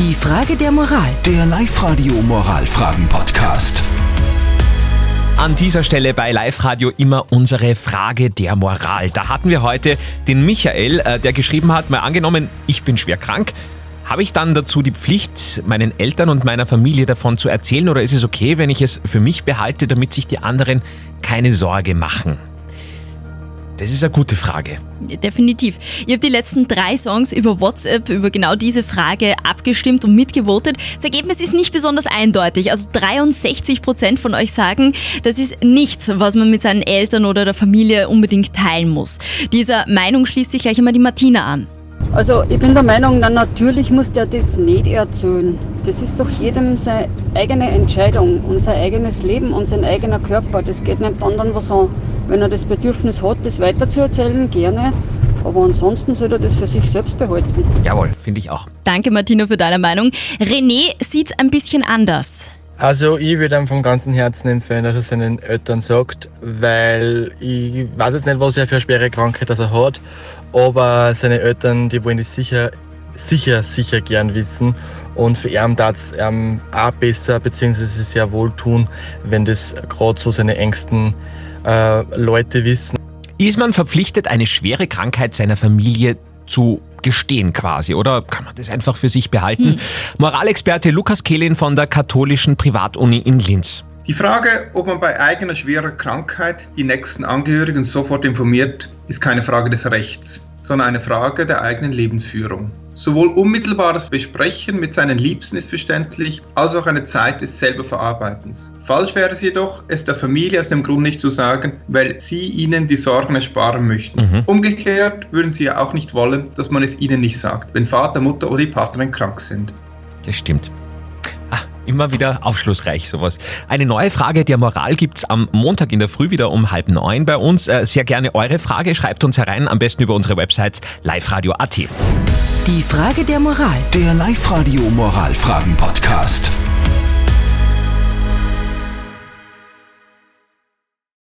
Die Frage der Moral. Der Live-Radio Moralfragen-Podcast. An dieser Stelle bei Live Radio immer unsere Frage der Moral. Da hatten wir heute den Michael, äh, der geschrieben hat, mal angenommen, ich bin schwer krank. Habe ich dann dazu die Pflicht, meinen Eltern und meiner Familie davon zu erzählen oder ist es okay, wenn ich es für mich behalte, damit sich die anderen keine Sorge machen? Das ist eine gute Frage. Definitiv. Ihr habt die letzten drei Songs über WhatsApp über genau diese Frage abgestimmt und mitgevotet. Das Ergebnis ist nicht besonders eindeutig. Also 63 Prozent von euch sagen, das ist nichts, was man mit seinen Eltern oder der Familie unbedingt teilen muss. Dieser Meinung schließt sich gleich einmal die Martina an. Also ich bin der Meinung, na, natürlich muss der das nicht erzählen. Das ist doch jedem seine eigene Entscheidung und sein eigenes Leben und sein eigener Körper. Das geht nicht anderen was an. Wenn er das Bedürfnis hat, das weiterzuerzählen, gerne. Aber ansonsten soll er das für sich selbst behalten. Jawohl, finde ich auch. Danke Martina für deine Meinung. René sieht ein bisschen anders. Also ich würde ihm vom ganzen Herzen empfehlen, dass er seinen Eltern sagt, weil ich weiß jetzt nicht, was er für eine schwere Krankheit das er hat, aber seine Eltern, die wollen das sicher, sicher, sicher gern wissen und für ihn tat es ähm, auch besser, beziehungsweise sehr wohl tun, wenn das gerade so seine engsten äh, Leute wissen. Ist man verpflichtet, eine schwere Krankheit seiner Familie zu gestehen quasi, oder kann man das einfach für sich behalten? Moralexperte Lukas Kehlin von der katholischen Privatuni in Linz. Die Frage, ob man bei eigener schwerer Krankheit die nächsten Angehörigen sofort informiert, ist keine Frage des Rechts, sondern eine Frage der eigenen Lebensführung. Sowohl unmittelbares Besprechen mit seinen Liebsten ist verständlich, als auch eine Zeit des selber Verarbeitens. Falsch wäre es jedoch, es der Familie aus dem Grund nicht zu sagen, weil sie ihnen die Sorgen ersparen möchten. Mhm. Umgekehrt würden sie ja auch nicht wollen, dass man es ihnen nicht sagt, wenn Vater, Mutter oder die Partnerin krank sind. Das stimmt. Immer wieder aufschlussreich sowas. Eine neue Frage der Moral gibt's am Montag in der Früh wieder um halb neun bei uns. Äh, Sehr gerne eure Frage, schreibt uns herein, am besten über unsere Website liveradio.at. Die Frage der Moral. Der Live-Radio Moralfragen-Podcast.